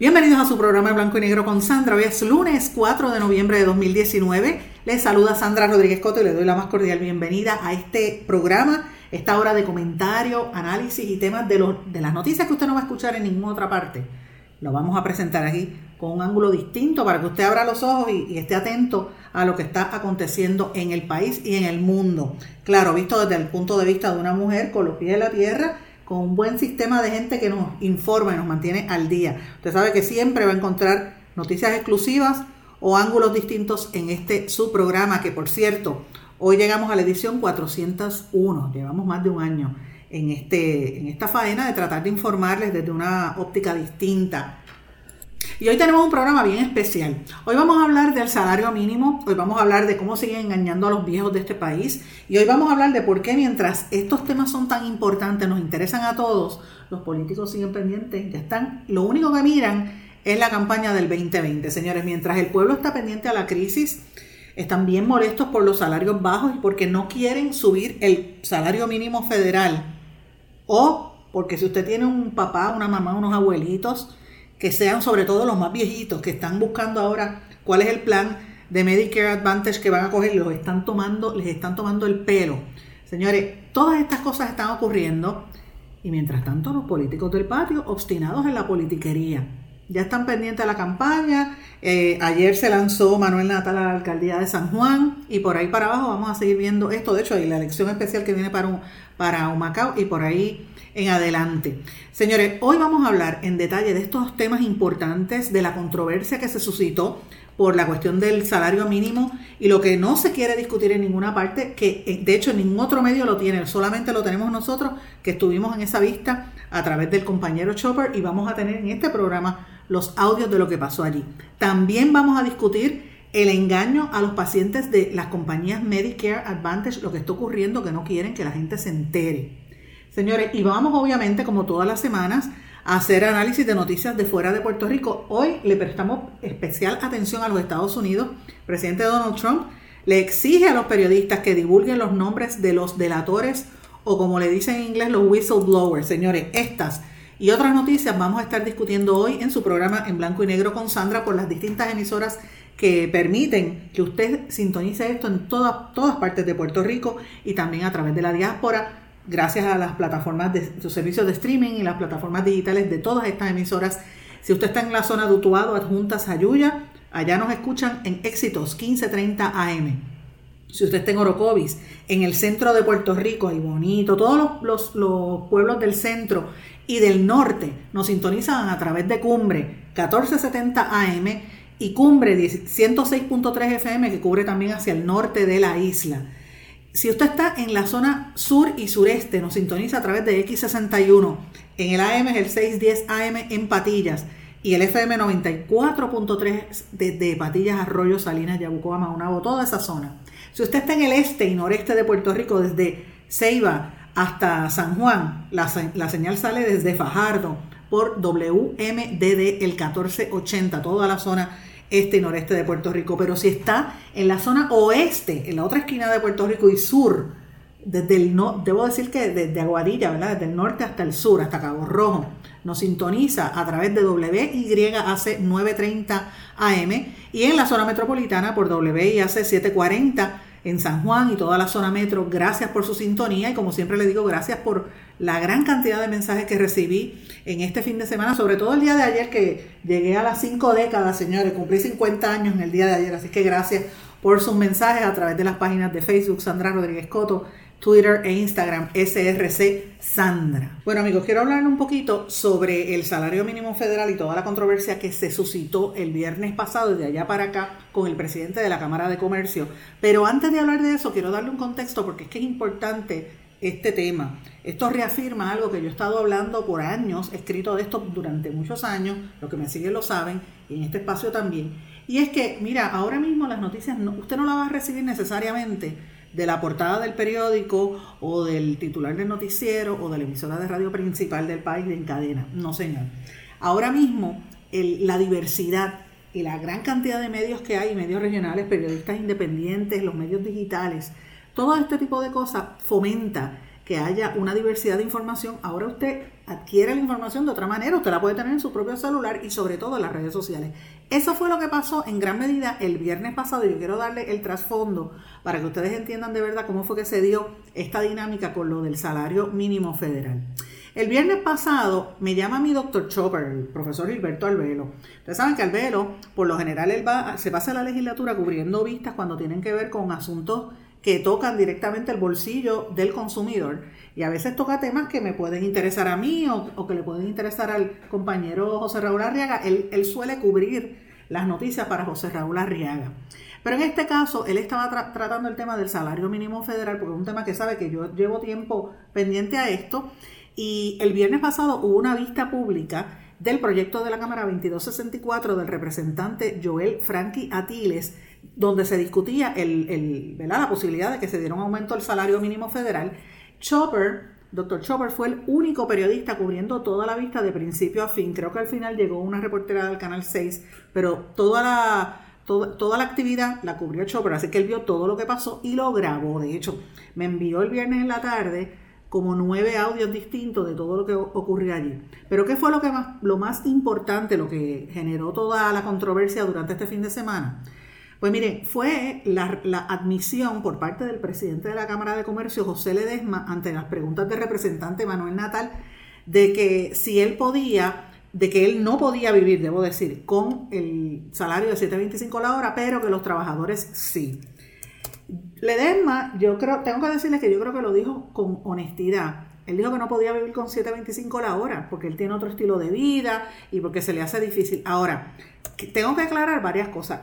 Bienvenidos a su programa blanco y negro con Sandra. Hoy es lunes 4 de noviembre de 2019. Les saluda Sandra Rodríguez Coto y le doy la más cordial bienvenida a este programa, esta hora de comentario, análisis y temas de, los, de las noticias que usted no va a escuchar en ninguna otra parte. Lo vamos a presentar aquí con un ángulo distinto para que usted abra los ojos y, y esté atento a lo que está aconteciendo en el país y en el mundo. Claro, visto desde el punto de vista de una mujer con los pies en la tierra, con un buen sistema de gente que nos informa y nos mantiene al día. Usted sabe que siempre va a encontrar noticias exclusivas o ángulos distintos en este subprograma, que por cierto, hoy llegamos a la edición 401, llevamos más de un año en, este, en esta faena de tratar de informarles desde una óptica distinta y hoy tenemos un programa bien especial. Hoy vamos a hablar del salario mínimo, hoy vamos a hablar de cómo siguen engañando a los viejos de este país y hoy vamos a hablar de por qué mientras estos temas son tan importantes, nos interesan a todos, los políticos siguen pendientes, ya están, lo único que miran es la campaña del 2020. Señores, mientras el pueblo está pendiente a la crisis, están bien molestos por los salarios bajos y porque no quieren subir el salario mínimo federal. O porque si usted tiene un papá, una mamá, unos abuelitos, que sean sobre todo los más viejitos que están buscando ahora cuál es el plan de Medicare Advantage que van a coger, los están tomando, les están tomando el pelo. Señores, todas estas cosas están ocurriendo y mientras tanto los políticos del patio obstinados en la politiquería. Ya están pendientes de la campaña. Eh, ayer se lanzó Manuel Natal a la alcaldía de San Juan y por ahí para abajo vamos a seguir viendo esto. De hecho, hay la elección especial que viene para, un, para y por ahí en adelante. Señores, hoy vamos a hablar en detalle de estos temas importantes, de la controversia que se suscitó por la cuestión del salario mínimo y lo que no se quiere discutir en ninguna parte, que eh, de hecho ningún otro medio lo tiene, solamente lo tenemos nosotros que estuvimos en esa vista a través del compañero Chopper y vamos a tener en este programa los audios de lo que pasó allí. También vamos a discutir el engaño a los pacientes de las compañías Medicare Advantage, lo que está ocurriendo, que no quieren que la gente se entere. Señores, y vamos obviamente, como todas las semanas, a hacer análisis de noticias de fuera de Puerto Rico. Hoy le prestamos especial atención a los Estados Unidos. El presidente Donald Trump le exige a los periodistas que divulguen los nombres de los delatores o como le dicen en inglés los whistleblowers. Señores, estas y otras noticias vamos a estar discutiendo hoy en su programa en blanco y negro con Sandra por las distintas emisoras que permiten que usted sintonice esto en todas, todas partes de Puerto Rico y también a través de la diáspora gracias a las plataformas de sus servicios de streaming y las plataformas digitales de todas estas emisoras. Si usted está en la zona de Utuado, adjuntas a Yuya, allá nos escuchan en Éxitos 1530 AM. Si usted está en Orocovis, en el centro de Puerto Rico, ahí bonito, todos los, los, pueblos del centro y del norte nos sintonizan a través de Cumbre 1470 AM y Cumbre 106.3 FM que cubre también hacia el norte de la isla. Si usted está en la zona sur y sureste, nos sintoniza a través de X61. En el AM es el 610 AM en Patillas y el FM 94.3 desde Patillas, Arroyo, Salinas, Yabucoa, Maunabo, toda esa zona. Si usted está en el este y noreste de Puerto Rico, desde Ceiba hasta San Juan, la, la señal sale desde Fajardo por WMDD el 1480, toda la zona este y noreste de Puerto Rico, pero si está en la zona oeste, en la otra esquina de Puerto Rico y sur, desde el no, debo decir que desde Aguadilla, ¿verdad? Desde el norte hasta el sur, hasta Cabo Rojo, nos sintoniza a través de WYAC 930 AM y en la zona metropolitana por WIAC 740 en San Juan y toda la zona metro. Gracias por su sintonía y como siempre le digo, gracias por la gran cantidad de mensajes que recibí en este fin de semana, sobre todo el día de ayer que llegué a las cinco décadas, señores, cumplí 50 años en el día de ayer, así que gracias por sus mensajes a través de las páginas de Facebook, Sandra Rodríguez Coto, Twitter e Instagram, SRC Sandra. Bueno amigos, quiero hablar un poquito sobre el salario mínimo federal y toda la controversia que se suscitó el viernes pasado de allá para acá con el presidente de la Cámara de Comercio. Pero antes de hablar de eso, quiero darle un contexto porque es que es importante este tema. Esto reafirma algo que yo he estado hablando por años, escrito de esto durante muchos años, los que me siguen lo saben, y en este espacio también. Y es que, mira, ahora mismo las noticias, usted no las va a recibir necesariamente de la portada del periódico o del titular del noticiero o de la emisora de radio principal del país de en cadena. No, señor. Ahora mismo, la diversidad y la gran cantidad de medios que hay, medios regionales, periodistas independientes, los medios digitales, todo este tipo de cosas fomenta que haya una diversidad de información. Ahora usted adquiere la información de otra manera, usted la puede tener en su propio celular y sobre todo en las redes sociales. Eso fue lo que pasó en gran medida el viernes pasado yo quiero darle el trasfondo para que ustedes entiendan de verdad cómo fue que se dio esta dinámica con lo del salario mínimo federal. El viernes pasado me llama mi doctor Chopper, el profesor Gilberto Albelo. Ustedes saben que Albelo, por lo general, él va, se pasa la legislatura cubriendo vistas cuando tienen que ver con asuntos que tocan directamente el bolsillo del consumidor y a veces toca temas que me pueden interesar a mí o, que le pueden interesar al compañero José Raúl Arriaga. Él, suele cubrir las noticias para José Raúl Arriaga. Pero en este caso, él estaba tratando el tema del salario mínimo federal, porque es un tema que sabe que yo llevo tiempo pendiente a esto. Y el viernes pasado hubo una vista pública del proyecto de la Cámara 2264 del representante Joel Frankie Atiles, donde se discutía el, la posibilidad de que se diera un aumento del salario mínimo federal. Chopper, Dr. Chopper fue el único periodista cubriendo toda la vista de principio a fin. Creo que al final llegó una reportera del Canal 6, pero toda la, toda, toda la actividad la cubrió Chopper, así que él vio todo lo que pasó y lo grabó. De hecho, me envió el viernes en la tarde como nueve audios distintos de todo lo que ocurrió allí. Pero ¿qué fue lo, que más, lo más importante, lo que generó toda la controversia durante este fin de semana? Pues miren, fue la, admisión por parte del presidente de la Cámara de Comercio, José Ledesma, ante las preguntas del representante Manuel Natal, de que si él podía, de que él no podía vivir, debo decir, con el salario de 7.25 la hora, pero que los trabajadores sí. Ledesma, yo creo, tengo que decirles que yo creo que lo dijo con honestidad. Él dijo que no podía vivir con 7.25 la hora porque él tiene otro estilo de vida y porque se le hace difícil. Ahora, tengo que aclarar varias cosas.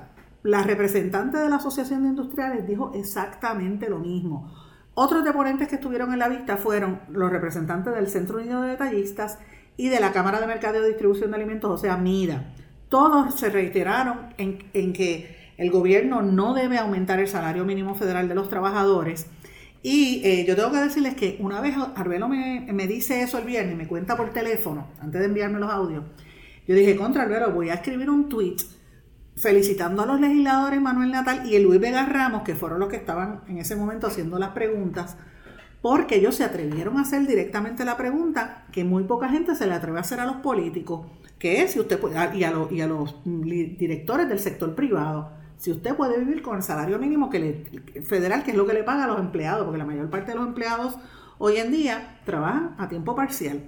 La representante de la Asociación de Industriales dijo exactamente lo mismo. Otros deponentes que estuvieron en la vista fueron los representantes del Centro Unido de Detallistas y de la Cámara de Mercadeo y Distribución de Alimentos, o sea, MIDA. Todos se reiteraron en, que el gobierno no debe aumentar el salario mínimo federal de los trabajadores. Y eh, yo tengo que decirles que una vez Arbelo me, me, dice eso el viernes, me cuenta por teléfono, antes de enviarme los audios, yo dije, contra Arbelo, voy a escribir un tweet felicitando a los legisladores Manuel Natal y el Luis Vega Ramos, que fueron los que estaban en ese momento haciendo las preguntas, porque ellos se atrevieron a hacer directamente la pregunta que muy poca gente se le atreve a hacer a los políticos, que es si usted puede, y, a los, y a los directores del sector privado, si usted puede vivir con el salario mínimo federal, que es lo que le paga a los empleados, porque la mayor parte de los empleados hoy en día trabajan a tiempo parcial.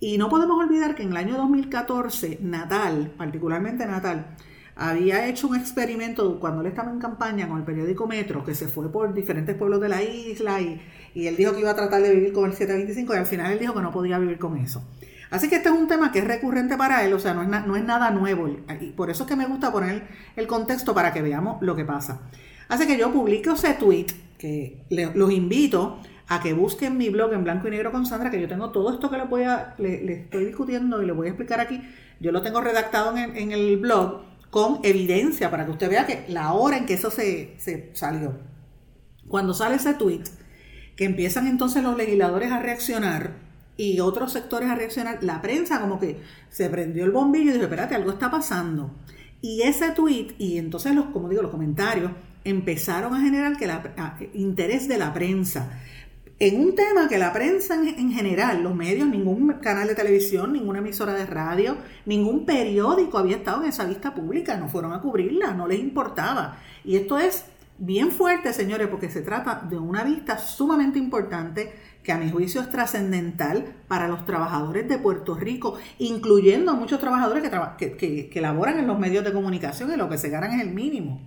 Y no podemos olvidar que en el año 2014, Natal, particularmente Natal, había hecho un experimento cuando él estaba en campaña con el periódico Metro, que se fue por diferentes pueblos de la isla y, él dijo que iba a tratar de vivir con el 725 y al final él dijo que no podía vivir con eso. Así que este es un tema que es recurrente para él, o sea, no es, no es nada nuevo. Y por eso es que me gusta poner el contexto para que veamos lo que pasa. Así que yo publico ese tweet, que los invito a que busquen mi blog en blanco y negro con Sandra, que yo tengo todo esto que le, voy a, le, estoy discutiendo y le voy a explicar aquí. Yo lo tengo redactado en, en el blog con evidencia para que usted vea que la hora en que eso se, salió. Cuando sale ese tweet, que empiezan entonces los legisladores a reaccionar y otros sectores a reaccionar, la prensa como que se prendió el bombillo y dijo, espérate, algo está pasando. Y ese tweet, y entonces los, como digo, los comentarios, empezaron a generar que la, interés de la prensa en un tema que la prensa en, general, los medios, ningún canal de televisión, ninguna emisora de radio, ningún periódico había estado en esa vista pública, no fueron a cubrirla, no les importaba. Y esto es bien fuerte, señores, porque se trata de una vista sumamente importante que a mi juicio es trascendental para los trabajadores de Puerto Rico, incluyendo a muchos trabajadores que, que, que, laboran en los medios de comunicación y lo que se ganan es el mínimo.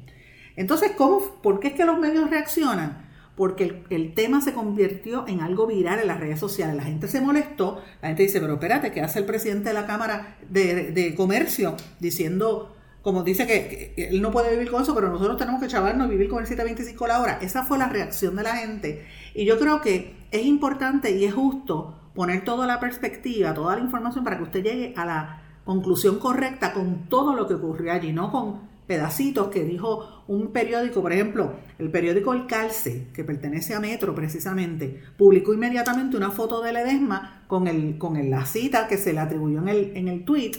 Entonces, ¿cómo, ¿por qué es que los medios reaccionan? Porque el, tema se convirtió en algo viral en las redes sociales. La gente se molestó, la gente dice, pero espérate, ¿qué hace el presidente de la Cámara de, Comercio diciendo como dice que, él no puede vivir con eso, pero nosotros tenemos que chavarnos y vivir con el 725 la hora. Esa fue la reacción de la gente. Y yo creo que es importante y es justo poner toda la perspectiva, toda la información para que usted llegue a la conclusión correcta con todo lo que ocurrió allí, no con pedacitos que dijo un periódico, por ejemplo, el periódico El Calce, que pertenece a Metro precisamente, publicó inmediatamente una foto de Ledesma con, el, con la cita que se le atribuyó en el, en el tweet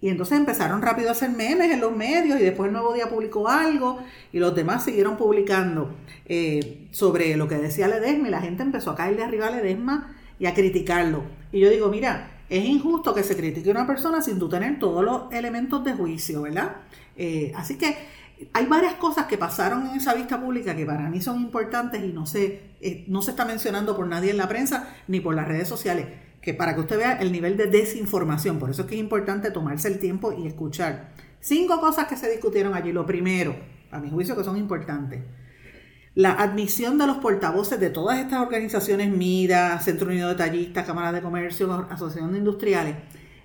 y entonces empezaron rápido a hacer memes en los medios y después el Nuevo Día publicó algo y los demás siguieron publicando eh, sobre lo que decía Ledesma y la gente empezó a caer de arriba a Ledesma y a criticarlo. Y yo digo, mira, es injusto que se critique a una persona sin tú tener todos los elementos de juicio, ¿verdad? Eh, así que hay varias cosas que pasaron en esa vista pública que para mí son importantes y no se, eh, no se está mencionando por nadie en la prensa ni por las redes sociales que para que usted vea el nivel de desinformación, por eso es que es importante tomarse el tiempo y escuchar. Cinco cosas que se discutieron allí. Lo primero, a mi juicio que son importantes, la admisión de los portavoces de todas estas organizaciones, MIDA, Centro Unido de Tallistas, Cámara de Comercio, Asociación de Industriales,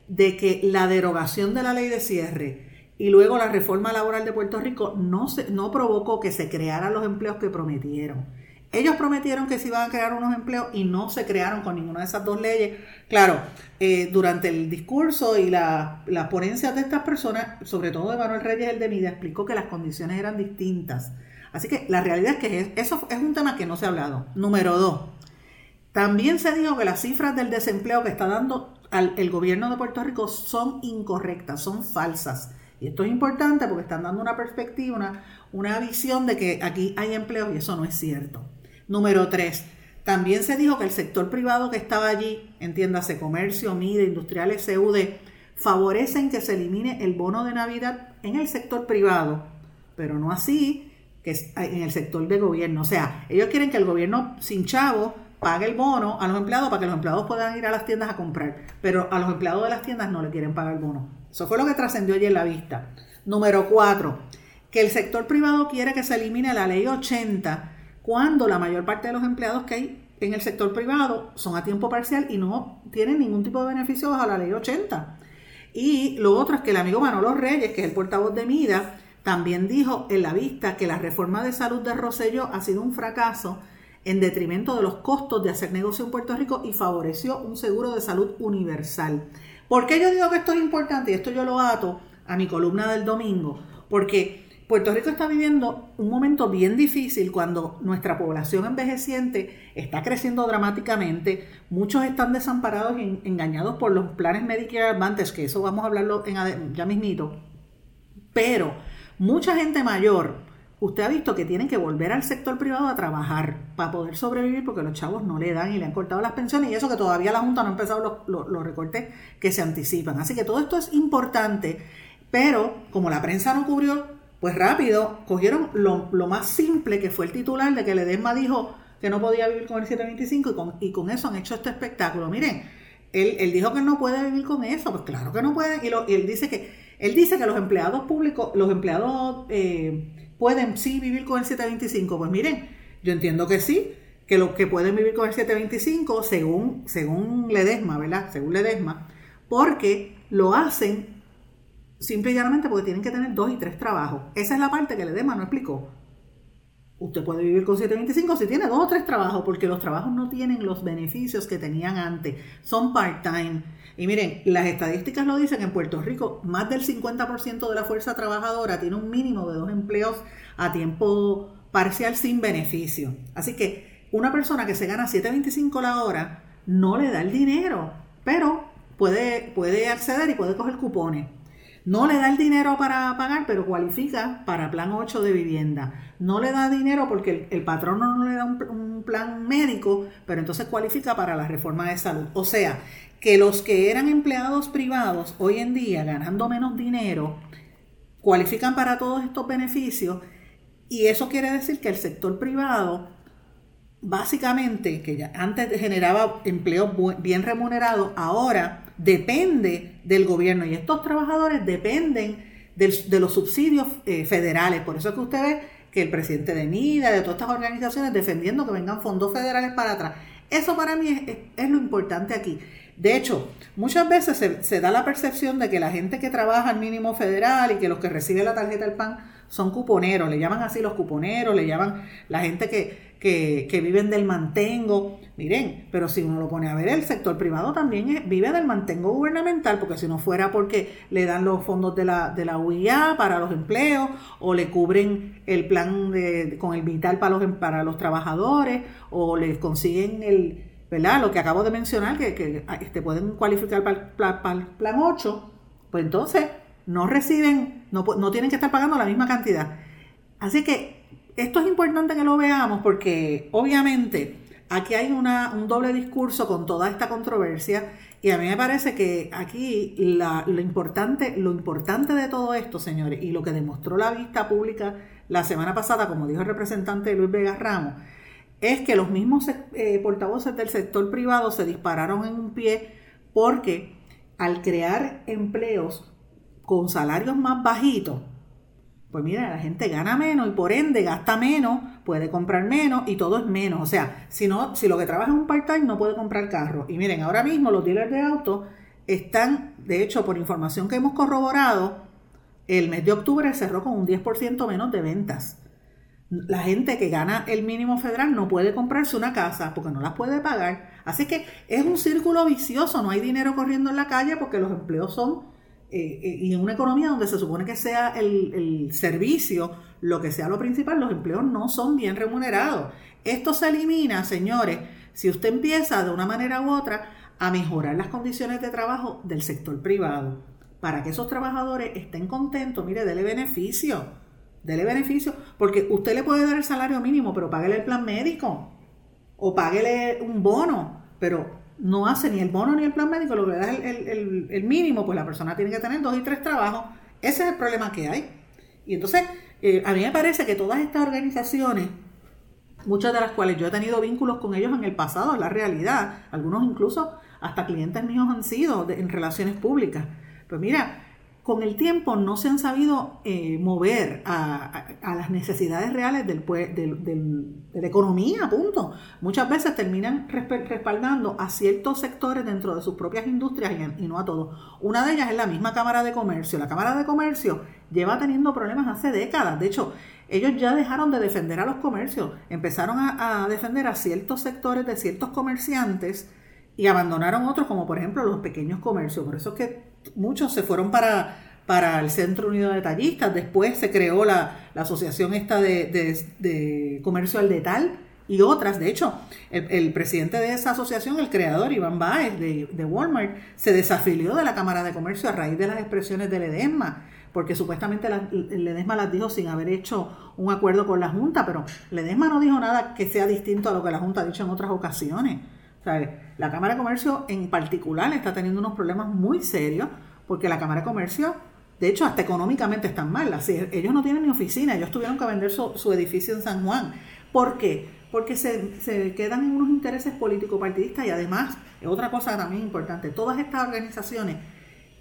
de que la derogación de la ley de cierre y luego la reforma laboral de Puerto Rico no, se, no provocó que se crearan los empleos que prometieron. Ellos prometieron que se iban a crear unos empleos y no se crearon con ninguna de esas dos leyes. Claro, eh, durante el discurso y las la ponencias de estas personas, sobre todo de Manuel Reyes, el de MIDA, explicó que las condiciones eran distintas. Así que la realidad es que eso es un tema que no se ha hablado. Número dos, también se dijo que las cifras del desempleo que está dando el gobierno de Puerto Rico son incorrectas, son falsas. Y esto es importante porque están dando una perspectiva, una, una visión de que aquí hay empleo y eso no es cierto. Número tres, también se dijo que el sector privado que estaba allí, entiéndase comercio, MIDE, industriales, CUD, favorecen que se elimine el bono de Navidad en el sector privado, pero no así que en el sector de gobierno. O sea, ellos quieren que el gobierno sin chavo pague el bono a los empleados para que los empleados puedan ir a las tiendas a comprar, pero a los empleados de las tiendas no le quieren pagar el bono. Eso fue lo que trascendió ayer en la vista. Número cuatro, que el sector privado quiere que se elimine la ley 80 cuando la mayor parte de los empleados que hay en el sector privado son a tiempo parcial y no tienen ningún tipo de beneficio bajo la ley 80. Y lo otro es que el amigo Manolo Reyes, que es el portavoz de MIDA, también dijo en la vista que la reforma de salud de Rosselló ha sido un fracaso en detrimento de los costos de hacer negocio en Puerto Rico y favoreció un seguro de salud universal. ¿Por qué yo digo que esto es importante? Y esto yo lo ato a mi columna del domingo, porque Puerto Rico está viviendo un momento bien difícil cuando nuestra población envejeciente está creciendo dramáticamente, muchos están desamparados y engañados por los planes Medicare Advantage, que eso vamos a hablarlo en, ya mismito, pero mucha gente mayor, usted ha visto que tienen que volver al sector privado a trabajar para poder sobrevivir porque los chavos no le dan y le han cortado las pensiones y eso que todavía la Junta no ha empezado los, recortes que se anticipan. Así que todo esto es importante, pero como la prensa no cubrió pues rápido, cogieron lo, más simple que fue el titular de que Ledesma dijo que no podía vivir con el 725 y con, y con eso han hecho este espectáculo. Miren, él, dijo que no puede vivir con eso, pues claro que no puede. Y, él dice que él dice que los empleados públicos, los empleados eh, pueden sí vivir con el 725. Pues miren, yo entiendo que sí, que los que pueden vivir con el 725, según, según Ledesma, ¿verdad? Según Ledesma, porque lo hacen Simple y llanamente porque tienen que tener dos y tres trabajos. Esa es la parte que Ledema no explicó. Usted puede vivir con 725 si tiene dos o tres trabajos, porque los trabajos no tienen los beneficios que tenían antes. Son part-time. Y miren, las estadísticas lo dicen, en Puerto Rico más del 50% de la fuerza trabajadora tiene un mínimo de dos empleos a tiempo parcial sin beneficio. Así que una persona que se gana 7.25 la hora no le da el dinero, pero puede, puede acceder y puede coger cupones. No le da el dinero para pagar, pero cualifica para plan 8 de vivienda. No le da dinero porque el, patrón no le da un, plan médico, pero entonces cualifica para la reforma de salud. O sea, que los que eran empleados privados hoy en día ganando menos dinero, cualifican para todos estos beneficios y eso quiere decir que el sector privado básicamente, que ya antes generaba empleo bien remunerado, ahora depende del gobierno y estos trabajadores dependen de los subsidios eh, federales. Por eso es que usted ve que el presidente de NIDA, de todas estas organizaciones, defendiendo que vengan fondos federales para atrás. Eso para mí es, lo importante aquí. De hecho, muchas veces se, da la percepción de que la gente que trabaja al mínimo federal y que los que reciben la tarjeta del PAN son cuponeros, le llaman así los cuponeros, le llaman la gente que, que, viven del mantengo. Miren, pero si uno lo pone a ver, el sector privado también vive del mantengo gubernamental, porque si no fuera porque le dan los fondos de la, de la UIA para los empleos, o le cubren el plan de, con el vital para los, para los trabajadores, o les consiguen el, ¿verdad? Lo que acabo de mencionar, que, que este, pueden cualificar para para el plan 8, pues entonces no reciben, no, no tienen que estar pagando la misma cantidad. Así que esto es importante que lo veamos porque obviamente aquí hay una, un doble discurso con toda esta controversia y a mí me parece que aquí lo, importante, lo importante de todo esto, señores, y lo que demostró la vista pública la semana pasada, como dijo el representante Luis Vega Ramos, es que los mismos eh, portavoces del sector privado se dispararon en un pie porque al crear empleos con salarios más bajitos, pues mira, la gente gana menos y por ende gasta menos, puede comprar menos y todo es menos. O sea, si, no, si lo que trabaja es un part-time no puede comprar carro. Y miren, ahora mismo los dealers de autos están, de hecho, por información que hemos corroborado, el mes de octubre cerró con un 10% menos de ventas. La gente que gana el mínimo federal no puede comprarse una casa porque no las puede pagar. Así que es un círculo vicioso, no hay dinero corriendo en la calle porque los empleos son eh, eh, y en una economía donde se supone que sea el, servicio lo que sea lo principal, los empleos no son bien remunerados. Esto se elimina, señores, si usted empieza de una manera u otra a mejorar las condiciones de trabajo del sector privado. Para que esos trabajadores estén contentos, mire, dele beneficio, dele beneficio, porque usted le puede dar el salario mínimo, pero páguele el plan médico o páguele un bono, pero no hace ni el bono ni el plan médico, lo que le da es el, mínimo, pues la persona tiene que tener dos y tres trabajos. Ese es el problema que hay. Y entonces, eh, a mí me parece que todas estas organizaciones, muchas de las cuales yo he tenido vínculos con ellos en el pasado, en la realidad, algunos incluso hasta clientes míos han sido en relaciones públicas. Pues mira, con el tiempo no se han sabido eh, mover a, las necesidades reales del, de la economía, punto. Muchas veces terminan respaldando a ciertos sectores dentro de sus propias industrias y, no a todos. Una de ellas es la misma Cámara de Comercio. La Cámara de Comercio lleva teniendo problemas hace décadas. De hecho, ellos ya dejaron de defender a los comercios, empezaron a, a defender a ciertos sectores de ciertos comerciantes y abandonaron otros, como por ejemplo los pequeños comercios. Por eso es que muchos se fueron para, para el Centro Unido de Tallistas, después se creó la, asociación esta de, comercio al detal y otras. De hecho, el, presidente de esa asociación, el creador Iván Baez de, Walmart, se desafilió de la Cámara de Comercio a raíz de las expresiones del EDESMA, porque supuestamente el EDESMA las dijo sin haber hecho un acuerdo con la Junta, pero el EDESMA no dijo nada que sea distinto a lo que la Junta ha dicho en otras ocasiones. La Cámara de Comercio en particular está teniendo unos problemas muy serios porque la Cámara de Comercio, de hecho, hasta económicamente están mal. Ellos no tienen ni oficina, ellos tuvieron que vender su, edificio en San Juan. ¿Por qué? Porque se, quedan en unos intereses político-partidistas y además, otra cosa también importante, todas estas organizaciones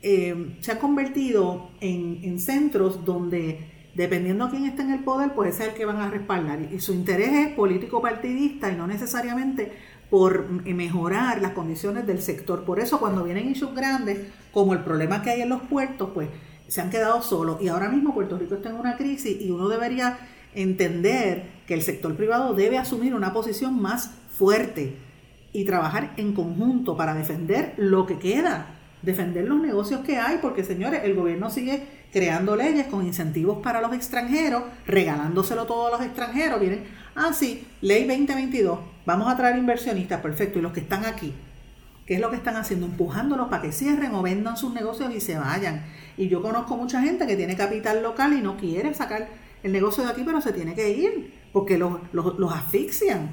eh, se han convertido en, en centros donde dependiendo a quién esté en el poder, pues ese es el que van a respaldar. Y su interés es político-partidista y no necesariamente por mejorar las condiciones del sector. Por eso cuando vienen issues grandes, como el problema que hay en los puertos, pues se han quedado solos. Y ahora mismo Puerto Rico está en una crisis y uno debería entender que el sector privado debe asumir una posición más fuerte y trabajar en conjunto para defender lo que queda, defender los negocios que hay, porque señores, el gobierno sigue creando leyes con incentivos para los extranjeros, regalándoselo todo a los extranjeros. Vienen, ah, sí, ley 2022 Vamos a traer inversionistas, perfecto. Y los que están aquí, ¿qué es lo que están haciendo? Empujándolos para que cierren o vendan sus negocios y se vayan. Y yo conozco mucha gente que tiene capital local y no quiere sacar el negocio de aquí, pero se tiene que ir porque los, asfixian.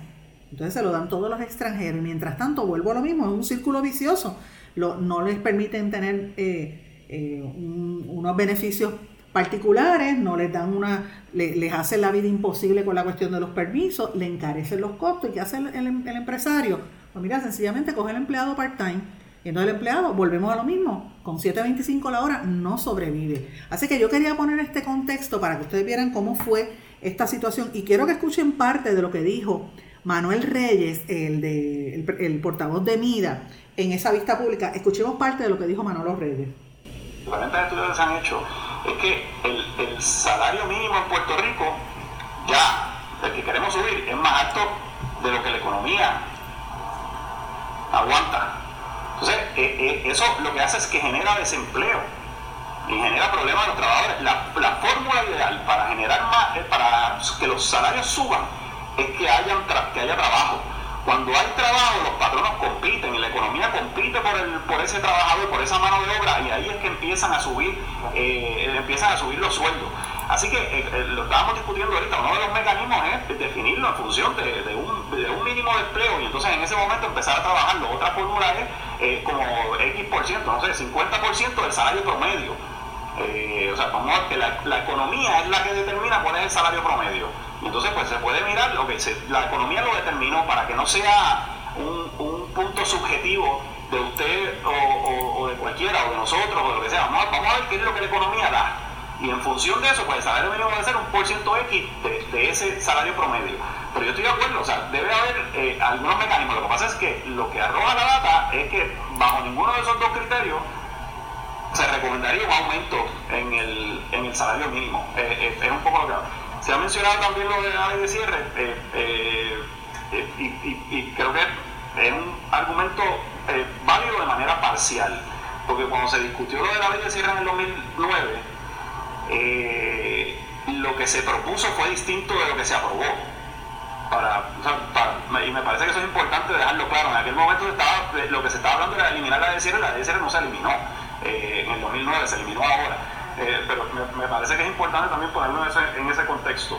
Entonces se lo dan todos los extranjeros. Y mientras tanto, vuelvo a lo mismo, es un círculo vicioso. no les permiten tener eh, eh, unos beneficios particulares, no les dan una, les hacen la vida imposible con la cuestión de los permisos, le encarecen los costos. ¿Y qué hace el, empresario? Pues mira, sencillamente coge el empleado part-time. Y entonces el empleado, volvemos a lo mismo, con 7.25 la hora no sobrevive. Así que yo quería poner este contexto para que ustedes vieran cómo fue esta situación. Y quiero que escuchen parte de lo que dijo Manuel Reyes, el, de, el, portavoz de MIDA, en esa vista pública. Escuchemos parte de lo que dijo Manuel Reyes. Diferentes estudios que se han hecho es que el, salario mínimo en Puerto Rico, ya, el que queremos subir, es más alto de lo que la economía aguanta. Entonces, eh, eh, eso lo que hace es que genera desempleo y genera problemas a los trabajadores. La, la fórmula ideal para generar más, eh, para que los salarios suban, es que, hayan que haya trabajo. Cuando hay trabajo, los patronos compiten y la economía compite por, el, por ese trabajador, por esa mano de obra, y ahí es que empiezan a subir, eh, empiezan a subir los sueldos. Así que eh, eh, lo estábamos discutiendo ahorita, uno de los mecanismos es definirlo en función de, un, de, un, mínimo de empleo y entonces en ese momento empezar a trabajarlo. Otra fórmula es como X%, por ciento, no sé, 50% del salario promedio. o sea, vamos a que la, la economía es la que determina cuál es el salario promedio. Entonces, pues se puede mirar lo que la economía lo determinó para que no sea un, punto subjetivo de usted o, de cualquiera o de nosotros o de lo que sea. Vamos, a ver qué es lo que la economía da. Y en función de eso, pues el salario mínimo debe ser un por ciento X de, ese salario promedio. Pero yo estoy de acuerdo, o sea, debe haber eh, algunos mecanismos. Lo que pasa es que lo que arroja la data es que bajo ninguno de esos dos criterios se recomendaría un aumento en el, en el salario mínimo. Eh, eh, es un poco lo que se ha mencionado también lo de ley de cierre eh, eh, eh, y, creo que es un argumento válido de manera parcial, porque cuando se discutió lo de la ley de cierre en el 2009, lo que se propuso fue distinto de lo que se aprobó. Para, y me parece que eso es importante dejarlo claro. En aquel momento estaba, lo que se estaba hablando era eliminar la ley de cierre, la ley de cierre no se eliminó en el 2009, se eliminó ahora. Eh, pero me, parece que es importante también ponerlo en ese, contexto.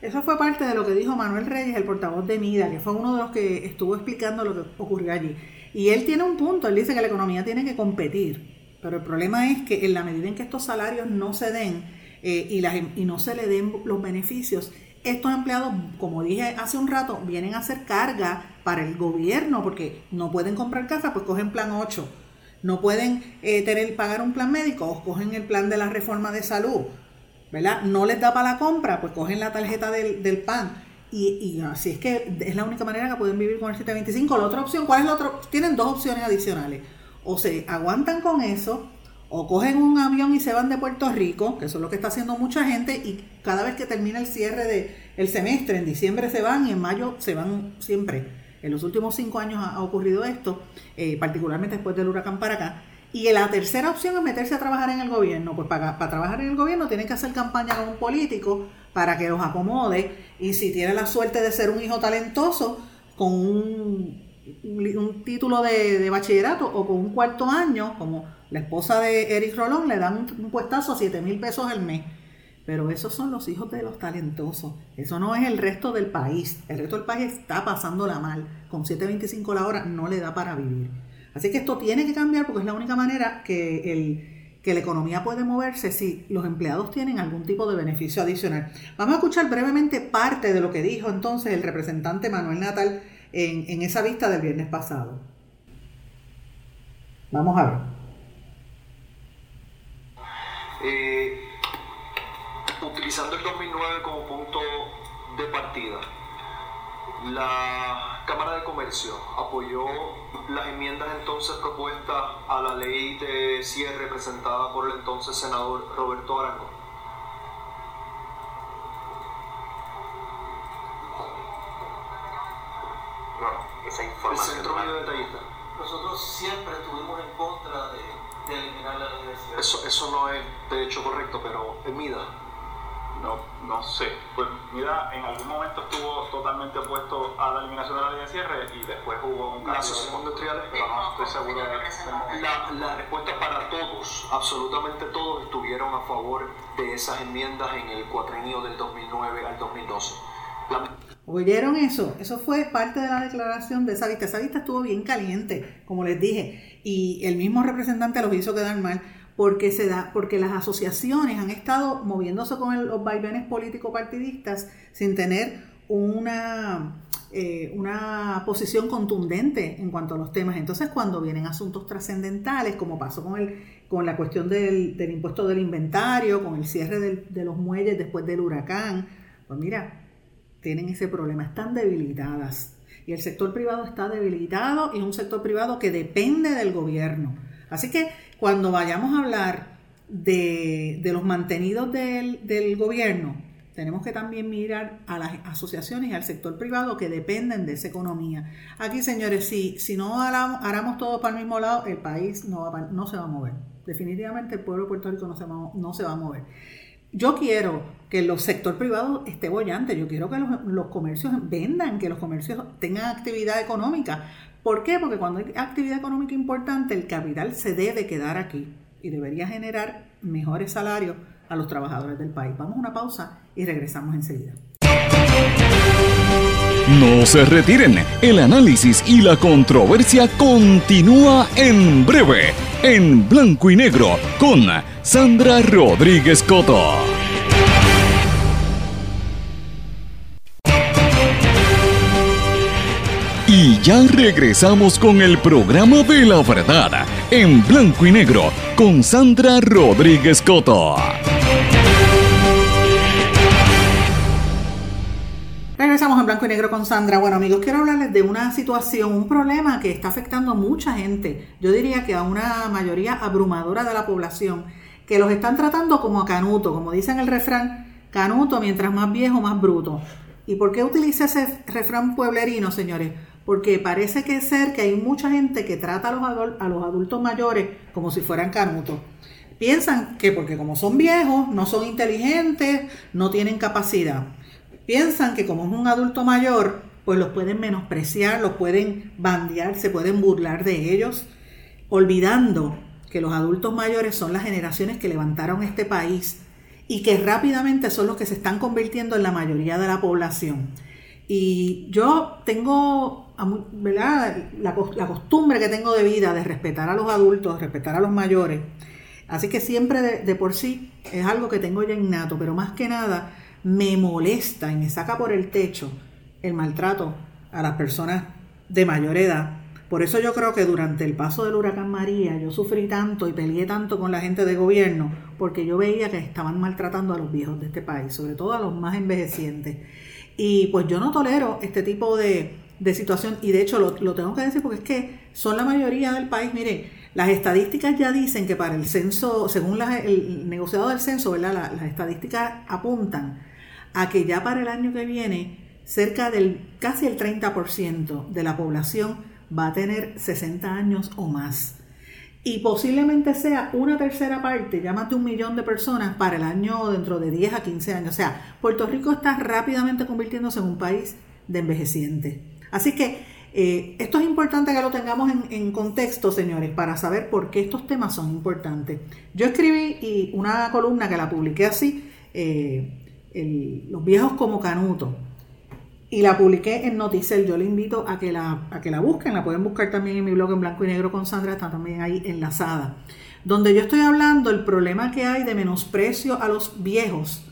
Eso fue parte de lo que dijo Manuel Reyes, el portavoz de MIDA, que fue uno de los que estuvo explicando lo que ocurrió allí. Y él tiene un punto, él dice que la economía tiene que competir, pero el problema es que en la medida en que estos salarios no se den eh, y, y no se le den los beneficios, estos empleados, como dije hace un rato, vienen a hacer carga para el gobierno porque no pueden comprar casa, pues cogen plan 8 no pueden eh, tener, pagar un plan médico, o cogen el plan de la reforma de salud, ¿verdad? No les da para la compra, pues cogen la tarjeta del, PAN. Y, así es que es la única manera que pueden vivir con el 725. La otra opción, ¿cuál es la otra? Tienen dos opciones adicionales. O se aguantan con eso, o cogen un avión y se van de Puerto Rico, que eso es lo que está haciendo mucha gente, y cada vez que termina el cierre del el semestre, en diciembre se van y en mayo se van siempre. En los últimos cinco años ha, ocurrido esto, eh, particularmente después del huracán para acá. Y la tercera opción es meterse a trabajar en el gobierno. Pues para, trabajar en el gobierno tienen que hacer campaña con un político para que los acomode. Y si tiene la suerte de ser un hijo talentoso, con un, título de, bachillerato o con un cuarto año, como la esposa de Eric Rolón, le dan un, un puestazo a 7 mil pesos al mes. Pero esos son los hijos de los talentosos. Eso no es el resto del país. El resto del país está pasándola mal. Con 7.25 la hora no le da para vivir. Así que esto tiene que cambiar porque es la única manera que, el, que la economía puede moverse si los empleados tienen algún tipo de beneficio adicional. Vamos a escuchar brevemente parte de lo que dijo entonces el representante Manuel Natal en, en esa vista del viernes pasado. Vamos a ver. Eh, utilizando el 2009 como punto de partida, la Cámara de Comercio apoyó las enmiendas entonces propuestas a la ley de cierre presentada por el entonces senador Roberto Arango. No, esa información. El centro detallista. Nosotros siempre estuvimos en contra de, eliminar la ley de cierre. Eso, eso no es de hecho correcto, pero en MIDA no, no sé. Pues mira, en algún momento estuvo totalmente opuesto a la eliminación de la ley de cierre y después hubo un cambio. La asociación industrial, pero no estoy seguro de la, la respuesta para todos, absolutamente todos estuvieron a favor de esas enmiendas en el cuatrenio del 2009 al 2012. ¿Oyeron eso? Eso fue parte de la declaración de esa vista. Esa vista estuvo bien caliente, como les dije, y el mismo representante los hizo quedar mal porque, se da, porque las asociaciones han estado moviéndose con los vaivenes político-partidistas sin tener una, eh, una posición contundente en cuanto a los temas. Entonces, cuando vienen asuntos trascendentales, como pasó con, el, con la cuestión del, impuesto del inventario, con el cierre de los muelles después del huracán, pues mira, tienen ese problema, están debilitadas. Y el sector privado está debilitado y es un sector privado que depende del gobierno. Así que cuando vayamos a hablar de, los mantenidos del, del gobierno, tenemos que también mirar a las asociaciones y al sector privado que dependen de esa economía. Aquí, señores, si, si no haramos, todo para el mismo lado, el país no, no se va a mover. Definitivamente el pueblo de Puerto Rico no se va, no se va a mover. Yo quiero que el sector privado esté bollante, yo quiero que los, los comercios vendan, que los comercios tengan actividad económica. ¿Por qué? Porque cuando hay actividad económica importante, el capital se debe quedar aquí y debería generar mejores salarios a los trabajadores del país. Vamos a una pausa y regresamos enseguida. No se retiren, el análisis y la controversia continúa en breve, en blanco y negro, con Sandra Rodríguez Coto. Y ya regresamos con el programa de la verdad, en blanco y negro, con Sandra Rodríguez Coto. Regresamos en blanco y negro con Sandra. Bueno amigos, quiero hablarles de una situación, un problema que está afectando a mucha gente. Yo diría que a una mayoría abrumadora de la población, que los están tratando como a canuto, como dicen el refrán, canuto mientras más viejo, más bruto. ¿Y por qué utiliza ese refrán pueblerino, señores? Porque parece que ser que hay mucha gente que trata a los, a los adultos mayores como si fueran canutos. Piensan que porque como son viejos, no son inteligentes, no tienen capacidad piensan que como es un adulto mayor, pues los pueden menospreciar, los pueden bandear, se pueden burlar de ellos, olvidando que los adultos mayores son las generaciones que levantaron este país y que rápidamente son los que se están convirtiendo en la mayoría de la población. Y yo tengo ¿verdad? La, costumbre que tengo de vida de respetar a los adultos, respetar a los mayores. Así que siempre de, de por sí es algo que tengo ya innato, pero más que nada me molesta y me saca por el techo el maltrato a las personas de mayor edad. Por eso yo creo que durante el paso del huracán María yo sufrí tanto y peleé tanto con la gente de gobierno porque yo veía que estaban maltratando a los viejos de este país, sobre todo a los más envejecientes. Y pues yo no tolero este tipo de, situación y de hecho lo, tengo que decir porque es que son la mayoría del país. Mire, las estadísticas ya dicen que para el censo, según el negociado del censo, ¿verdad? las estadísticas apuntan a que ya para el año que viene cerca del casi el 30% de la población va a tener 60 años o más. Y posiblemente sea una tercera parte, ya más de un millón de personas para el año dentro de 10 a 15 años. O sea, Puerto Rico está rápidamente convirtiéndose en un país de envejecientes. Así que eh, esto es importante que lo tengamos en, contexto, señores, para saber por qué estos temas son importantes. Yo escribí una columna que la publiqué así, eh, los viejos como Canuto. Y la publiqué en Noticel. Yo le invito a que, la, a que la busquen. La pueden buscar también en mi blog en blanco y negro con Sandra. Está también ahí enlazada. Donde yo estoy hablando el problema que hay de menosprecio a los viejos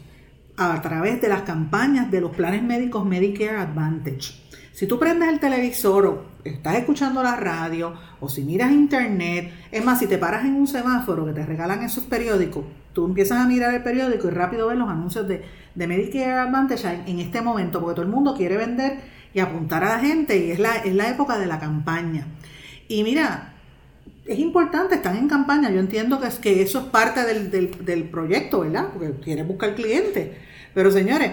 a través de las campañas de los planes médicos Medicare Advantage. Si tú prendes el televisor o estás escuchando la radio o si miras internet, es más, si te paras en un semáforo que te regalan esos periódicos, tú empiezas a mirar el periódico y rápido ves los anuncios de, de Medicare Advantage en, este momento, porque todo el mundo quiere vender y apuntar a la gente y es la, es la época de la campaña. Y mira, es importante, están en campaña, yo entiendo que, es, que eso es parte del, del proyecto, ¿verdad? Porque quieres buscar cliente. Pero señores,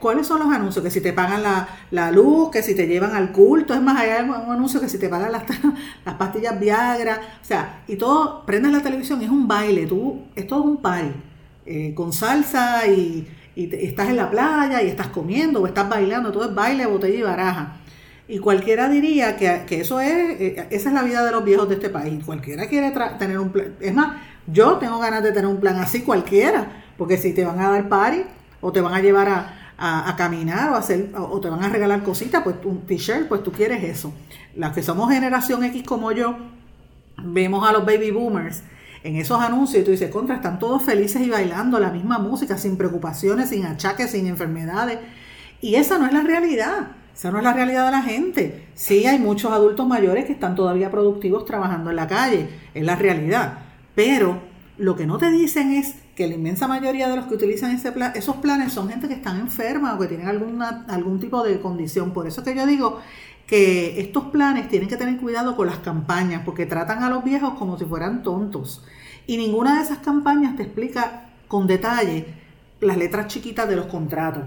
¿Cuáles son los anuncios? Que si te pagan la, luz, que si te llevan al culto, es más, hay un anuncio que si te pagan las, las pastillas Viagra, o sea, y todo, prendes la televisión, es un baile, tú, es todo un party, eh, con salsa y, estás en la playa y estás comiendo o estás bailando, todo es baile, botella y baraja. Y cualquiera diría que, eso es, eh, esa es la vida de los viejos de este país. Cualquiera quiere tener un plan, es más, yo tengo ganas de tener un plan así, cualquiera, porque si te van a dar party o te van a llevar a, a, caminar o, hacer, o te van a regalar cositas, pues un t-shirt, pues tú quieres eso. Las que somos generación X como yo, vemos a los baby boomers en esos anuncios y tú dices, contra, están todos felices y bailando la misma música, sin preocupaciones, sin achaques, sin enfermedades. Y esa no es la realidad. Esa no es la realidad de la gente. Sí hay muchos adultos mayores que están todavía productivos trabajando en la calle, es la realidad. Pero lo que no te dicen es que la inmensa mayoría de los que utilizan ese plan, esos planes son gente que están enferma o que tienen alguna, algún tipo de condición. Por eso que yo digo que estos planes tienen que tener cuidado con las campañas, porque tratan a los viejos como si fueran tontos. Y ninguna de esas campañas te explica con detalle las letras chiquitas de los contratos.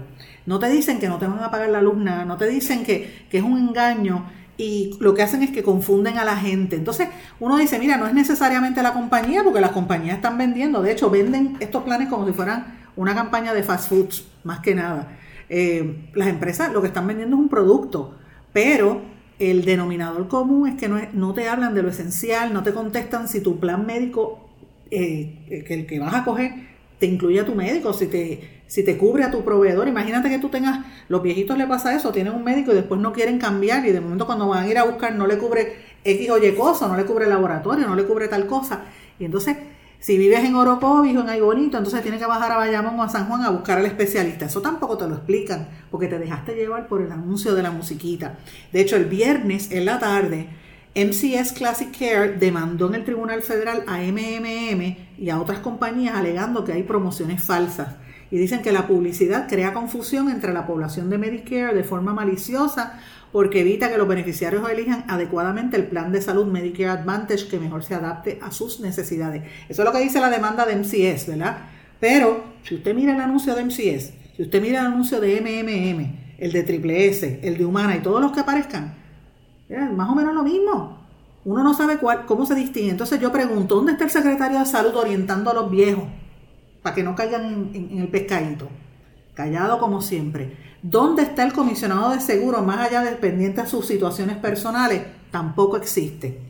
No te dicen que no te van a pagar la nada, no te dicen que, que es un engaño y lo que hacen es que confunden a la gente. Entonces uno dice, mira, no es necesariamente la compañía, porque las compañías están vendiendo, de hecho venden estos planes como si fueran una campaña de fast foods, más que nada. Eh, las empresas lo que están vendiendo es un producto, pero el denominador común es que no, no te hablan de lo esencial, no te contestan si tu plan médico, eh, que el que vas a coger, te incluye a tu médico, si te, si te cubre a tu proveedor. Imagínate que tú tengas, los viejitos le pasa eso, tienen un médico y después no quieren cambiar y de momento cuando van a ir a buscar no le cubre X o Y cosa, no le cubre laboratorio, no le cubre tal cosa. Y entonces, si vives en Orocovis o en Aybonito, entonces tienes que bajar a Bayamón o a San Juan a buscar al especialista. Eso tampoco te lo explican porque te dejaste llevar por el anuncio de la musiquita. De hecho, el viernes en la tarde MCS Classic Care demandó en el Tribunal Federal a MMM y a otras compañías alegando que hay promociones falsas. Y dicen que la publicidad crea confusión entre la población de Medicare de forma maliciosa porque evita que los beneficiarios elijan adecuadamente el plan de salud Medicare Advantage que mejor se adapte a sus necesidades. Eso es lo que dice la demanda de MCS, ¿verdad? Pero si usted mira el anuncio de MCS, si usted mira el anuncio de MMM, el de Triple S, el de Humana y todos los que aparezcan, más o menos lo mismo. Uno no sabe cuál, cómo se distingue. Entonces yo pregunto, ¿dónde está el secretario de salud orientando a los viejos? Para que no caigan en, el pescadito. Callado como siempre. ¿Dónde está el comisionado de seguro más allá del pendiente a sus situaciones personales? Tampoco existe.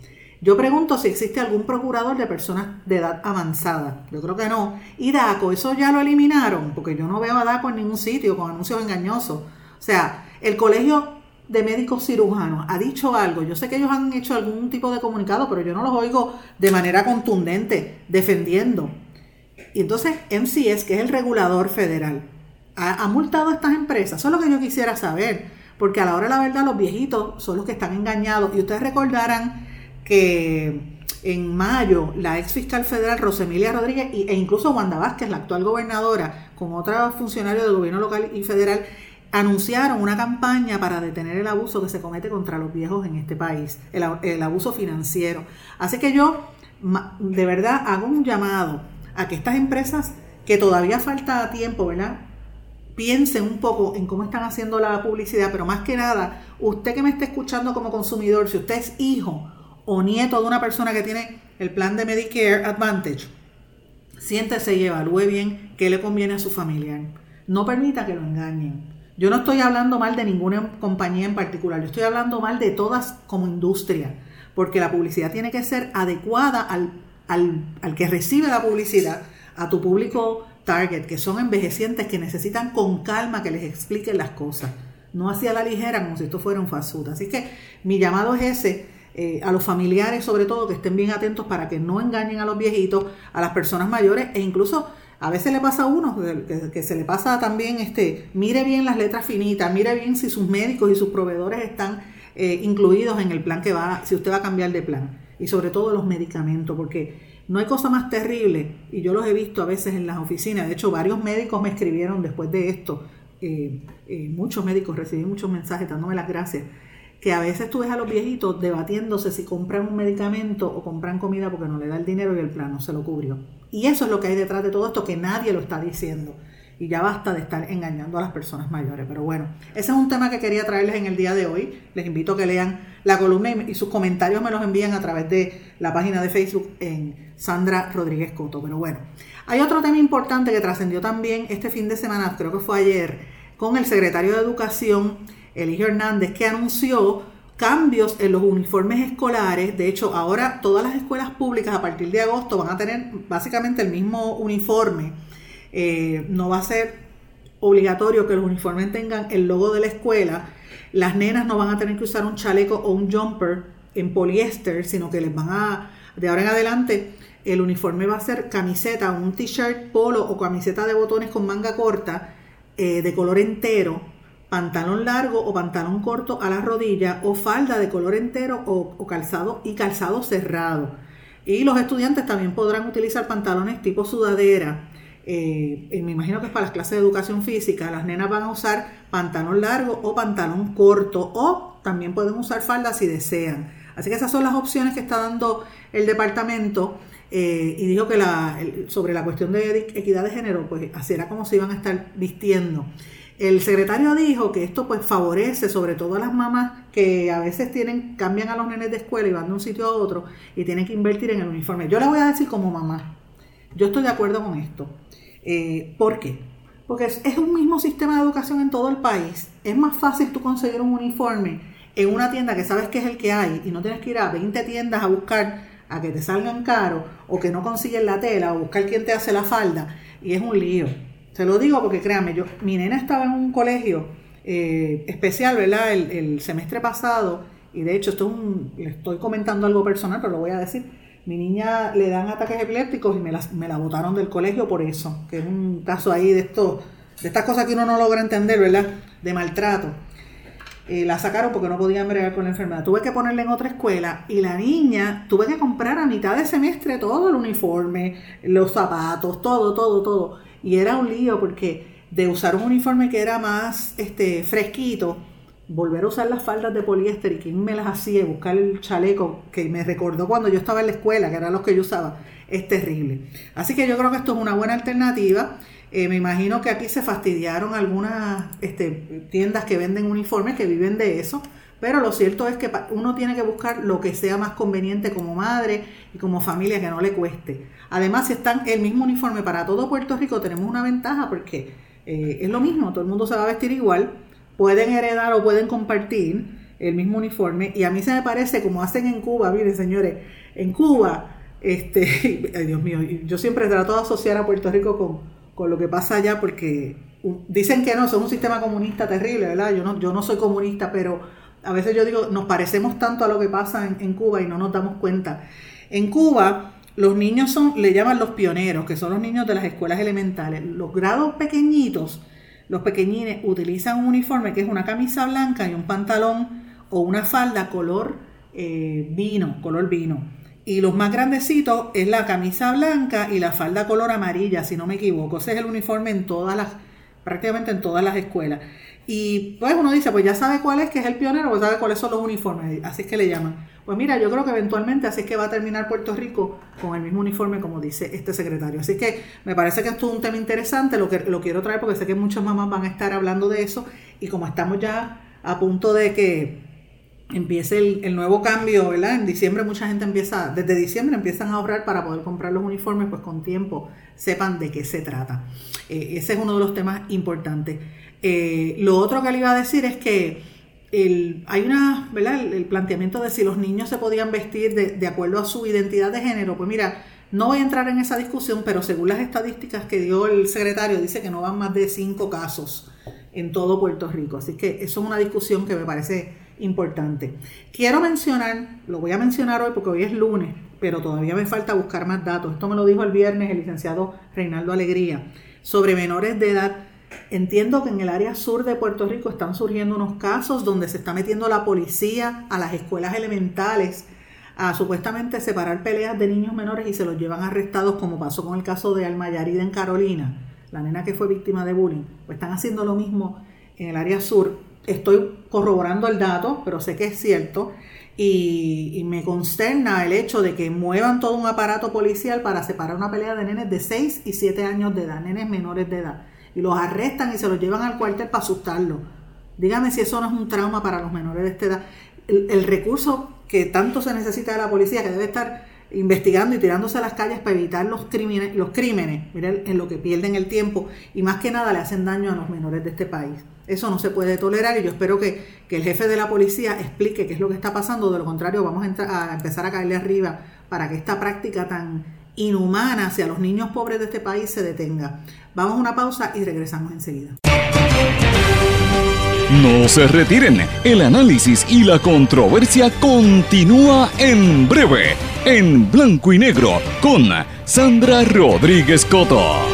Yo pregunto si existe algún procurador de personas de edad avanzada. Yo creo que no. Y DACO, eso ya lo eliminaron, porque yo no veo a DACO en ningún sitio con anuncios engañosos. O sea, el colegio de médicos cirujanos ha dicho algo. Yo sé que ellos han hecho algún tipo de comunicado, pero yo no los oigo de manera contundente defendiendo. Y entonces MCS, que es el regulador federal, ha, multado a estas empresas. Eso es lo que yo quisiera saber, porque a la hora de la verdad los viejitos son los que están engañados. Y ustedes recordarán que en mayo la ex fiscal federal Rosemilia Rodríguez e incluso Wanda Vázquez, la actual gobernadora, con otros funcionarios del gobierno local y federal, anunciaron una campaña para detener el abuso que se comete contra los viejos en este país, el, abuso financiero. Así que yo de verdad hago un llamado a que estas empresas, que todavía falta tiempo, ¿verdad? Piensen un poco en cómo están haciendo la publicidad, pero más que nada, usted que me está escuchando como consumidor, si usted es hijo o nieto de una persona que tiene el plan de Medicare Advantage, siéntese y evalúe bien qué le conviene a su familiar. No permita que lo engañen. Yo no estoy hablando mal de ninguna compañía en particular, yo estoy hablando mal de todas como industria, porque la publicidad tiene que ser adecuada al, al, que recibe la publicidad, a tu público target, que son envejecientes que necesitan con calma que les expliquen las cosas, no hacia la ligera como si esto fuera un fast food. Así que mi llamado es ese, eh, a los familiares sobre todo, que estén bien atentos para que no engañen a los viejitos, a las personas mayores e incluso a veces le pasa a uno que, se le pasa también, este, mire bien las letras finitas, mire bien si sus médicos y sus proveedores están eh, incluidos en el plan que va, si usted va a cambiar de plan. Y sobre todo los medicamentos, porque no hay cosa más terrible, y yo los he visto a veces en las oficinas, de hecho varios médicos me escribieron después de esto, eh, eh, muchos médicos recibí muchos mensajes dándome las gracias, que a veces tú ves a los viejitos debatiéndose si compran un medicamento o compran comida porque no le da el dinero y el plan no se lo cubrió. Y eso es lo que hay detrás de todo esto, que nadie lo está diciendo. Y ya basta de estar engañando a las personas mayores. Pero bueno, ese es un tema que quería traerles en el día de hoy. Les invito a que lean la columna y, sus comentarios me los envían a través de la página de Facebook en Sandra Rodríguez Coto. Pero bueno, hay otro tema importante que trascendió también este fin de semana, creo que fue ayer, con el secretario de Educación, Eligio Hernández, que anunció cambios en los uniformes escolares. De hecho, ahora todas las escuelas públicas a partir de agosto van a tener básicamente el mismo uniforme. Eh, no va a ser obligatorio que los uniformes tengan el logo de la escuela. Las nenas no van a tener que usar un chaleco o un jumper en poliéster, sino que les van a, de ahora en adelante, el uniforme va a ser camiseta, un t-shirt polo o camiseta de botones con manga corta eh, de color entero pantalón largo o pantalón corto a la rodilla o falda de color entero o, calzado y calzado cerrado. Y los estudiantes también podrán utilizar pantalones tipo sudadera. Eh, me imagino que es para las clases de educación física. Las nenas van a usar pantalón largo o pantalón corto o también pueden usar falda si desean. Así que esas son las opciones que está dando el departamento. Eh, y dijo que sobre la cuestión de equidad de género, pues así era como se iban a estar vistiendo. El secretario dijo que esto pues favorece sobre todo a las mamás que a veces tienen, cambian a los nenes de escuela y van de un sitio a otro y tienen que invertir en el uniforme. Yo le voy a decir como mamá, yo estoy de acuerdo con esto. Eh, ¿Por qué? Porque es, un mismo sistema de educación en todo el país. Es más fácil tú conseguir un uniforme en una tienda que sabes que es el que hay y no tienes que ir a 20 tiendas a buscar a que te salgan caros o que no consiguen la tela o buscar quién te hace la falda y es un lío. Se lo digo porque créanme, yo, mi nena estaba en un colegio eh, especial, ¿verdad? El, semestre pasado, y de hecho, esto le estoy comentando algo personal, pero lo voy a decir. Mi niña le dan ataques epilépticos y me la, me la botaron del colegio por eso, que es un caso ahí de esto, de estas cosas que uno no logra entender, ¿verdad? De maltrato. Eh, la sacaron porque no podían bregar con la enfermedad. Tuve que ponerla en otra escuela y la niña tuve que comprar a mitad de semestre todo el uniforme, los zapatos, todo, todo, todo. Y era un lío porque de usar un uniforme que era más este, fresquito, volver a usar las faldas de poliéster y quién me las hacía buscar el chaleco que me recordó cuando yo estaba en la escuela, que eran los que yo usaba, es terrible. Así que yo creo que esto es una buena alternativa. Eh, me imagino que aquí se fastidiaron algunas este, tiendas que venden uniformes que viven de eso, pero lo cierto es que uno tiene que buscar lo que sea más conveniente como madre y como familia que no le cueste. Además, si están el mismo uniforme para todo Puerto Rico, tenemos una ventaja porque eh, es lo mismo, todo el mundo se va a vestir igual, pueden heredar o pueden compartir el mismo uniforme y a mí se me parece como hacen en Cuba, miren señores, en Cuba, este, ay Dios mío, yo siempre trato de asociar a Puerto Rico con, con lo que pasa allá porque dicen que no, son un sistema comunista terrible, ¿verdad? Yo no, yo no soy comunista, pero a veces yo digo, nos parecemos tanto a lo que pasa en, Cuba y no nos damos cuenta. En Cuba, los niños son, le llaman los pioneros, que son los niños de las escuelas elementales. Los grados pequeñitos, los pequeñines, utilizan un uniforme que es una camisa blanca y un pantalón o una falda color eh, vino, color vino. Y los más grandecitos es la camisa blanca y la falda color amarilla, si no me equivoco. Ese es el uniforme en todas las, prácticamente en todas las escuelas. Y pues uno dice, pues ya sabe cuál es, que es el pionero, pues sabe cuáles son los uniformes, así es que le llaman. Pues mira, yo creo que eventualmente así es que va a terminar Puerto Rico con el mismo uniforme como dice este secretario. Así que me parece que esto es un tema interesante, lo, que, lo quiero traer porque sé que muchas mamás van a estar hablando de eso y como estamos ya a punto de que empiece el, nuevo cambio, ¿verdad? En diciembre mucha gente empieza, desde diciembre empiezan a ahorrar para poder comprar los uniformes, pues con tiempo sepan de qué se trata. Eh, ese es uno de los temas importantes. Eh, lo otro que le iba a decir es que hay una, ¿verdad? El, planteamiento de si los niños se podían vestir de, acuerdo a su identidad de género, pues mira, no voy a entrar en esa discusión, pero según las estadísticas que dio el secretario, dice que no van más de cinco casos en todo Puerto Rico. Así que eso es una discusión que me parece importante. Quiero mencionar, lo voy a mencionar hoy porque hoy es lunes, pero todavía me falta buscar más datos. Esto me lo dijo el viernes el licenciado Reinaldo Alegría sobre menores de edad Entiendo que en el área sur de Puerto Rico están surgiendo unos casos donde se está metiendo la policía a las escuelas elementales a supuestamente separar peleas de niños menores y se los llevan arrestados, como pasó con el caso de Alma Yarida en Carolina, la nena que fue víctima de bullying. Pues están haciendo lo mismo en el área sur. Estoy corroborando el dato, pero sé que es cierto. Y, y, me consterna el hecho de que muevan todo un aparato policial para separar una pelea de nenes de 6 y 7 años de edad, nenes menores de edad y los arrestan y se los llevan al cuartel para asustarlos. Dígame si eso no es un trauma para los menores de esta edad. El, recurso que tanto se necesita de la policía, que debe estar investigando y tirándose a las calles para evitar los crímenes, los crímenes, miren en lo que pierden el tiempo y más que nada le hacen daño a los menores de este país. Eso no se puede tolerar y yo espero que, el jefe de la policía explique qué es lo que está pasando, de lo contrario vamos a, a empezar a caerle arriba para que esta práctica tan inhumana hacia los niños pobres de este país se detenga. Vamos a una pausa y regresamos enseguida. No se retiren, el análisis y la controversia continúa en breve, en blanco y negro, con Sandra Rodríguez Coto.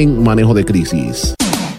manejo de crisis.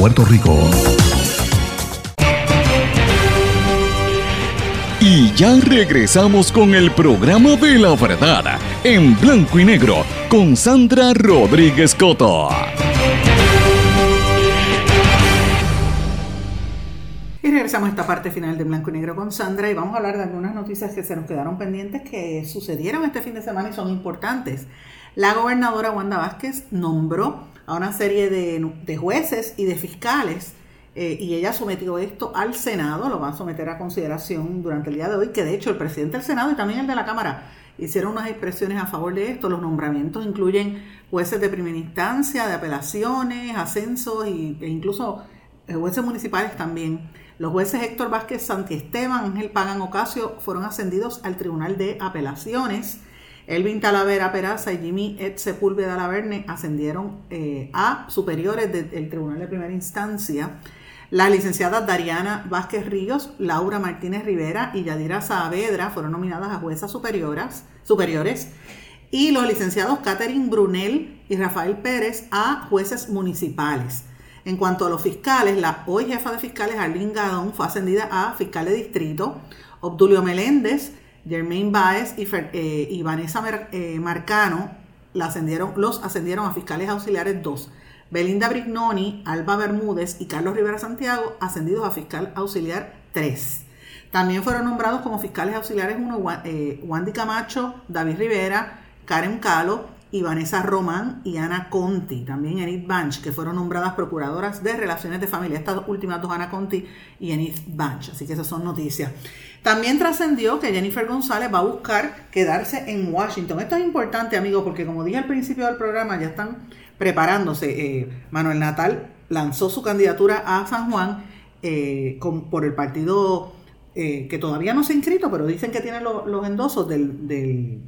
Puerto Rico. Y ya regresamos con el programa de la verdad en blanco y negro con Sandra Rodríguez Coto. Y regresamos a esta parte final de Blanco y Negro con Sandra y vamos a hablar de algunas noticias que se nos quedaron pendientes que sucedieron este fin de semana y son importantes. La gobernadora Wanda Vázquez nombró a una serie de, jueces y de fiscales eh, y ella sometió esto al Senado, lo va a someter a consideración durante el día de hoy, que de hecho el presidente del Senado y también el de la Cámara hicieron unas expresiones a favor de esto. Los nombramientos incluyen jueces de primera instancia, de apelaciones, ascensos e incluso eh, jueces municipales también. Los jueces Héctor Vázquez Santiesteban, Ángel Pagan Ocasio fueron ascendidos al Tribunal de Apelaciones. Elvin Talavera Peraza y Jimmy Ed Sepúlveda Laverne ascendieron eh, a superiores del Tribunal de Primera Instancia. Las licenciadas Dariana Vázquez Ríos, Laura Martínez Rivera y Yadira Saavedra fueron nominadas a juezas superiores, superiores y los licenciados Catherine Brunel y Rafael Pérez a jueces municipales. En cuanto a los fiscales, la hoy jefa de fiscales Arlene Gadón fue ascendida a fiscal de distrito, Obdulio Meléndez Germain Baez y, eh, Vanessa eh, Marcano ascendieron, los ascendieron a fiscales auxiliares 2. Belinda Brignoni, Alba Bermúdez y Carlos Rivera Santiago ascendidos a fiscal auxiliar 3. También fueron nombrados como fiscales auxiliares 1 eh, Wandy Camacho, David Rivera, Karen Calo, y Vanessa Román y Ana Conti, también Enid Banch, que fueron nombradas procuradoras de relaciones de familia. Estas últimas dos, Ana Conti y Enid Banch. Así que esas son noticias. También trascendió que Jennifer González va a buscar quedarse en Washington. Esto es importante, amigos, porque como dije al principio del programa, ya están preparándose. Eh, Manuel Natal lanzó su candidatura a San Juan eh, por el partido eh, que todavía no se ha inscrito, pero dicen que tiene los endosos del, del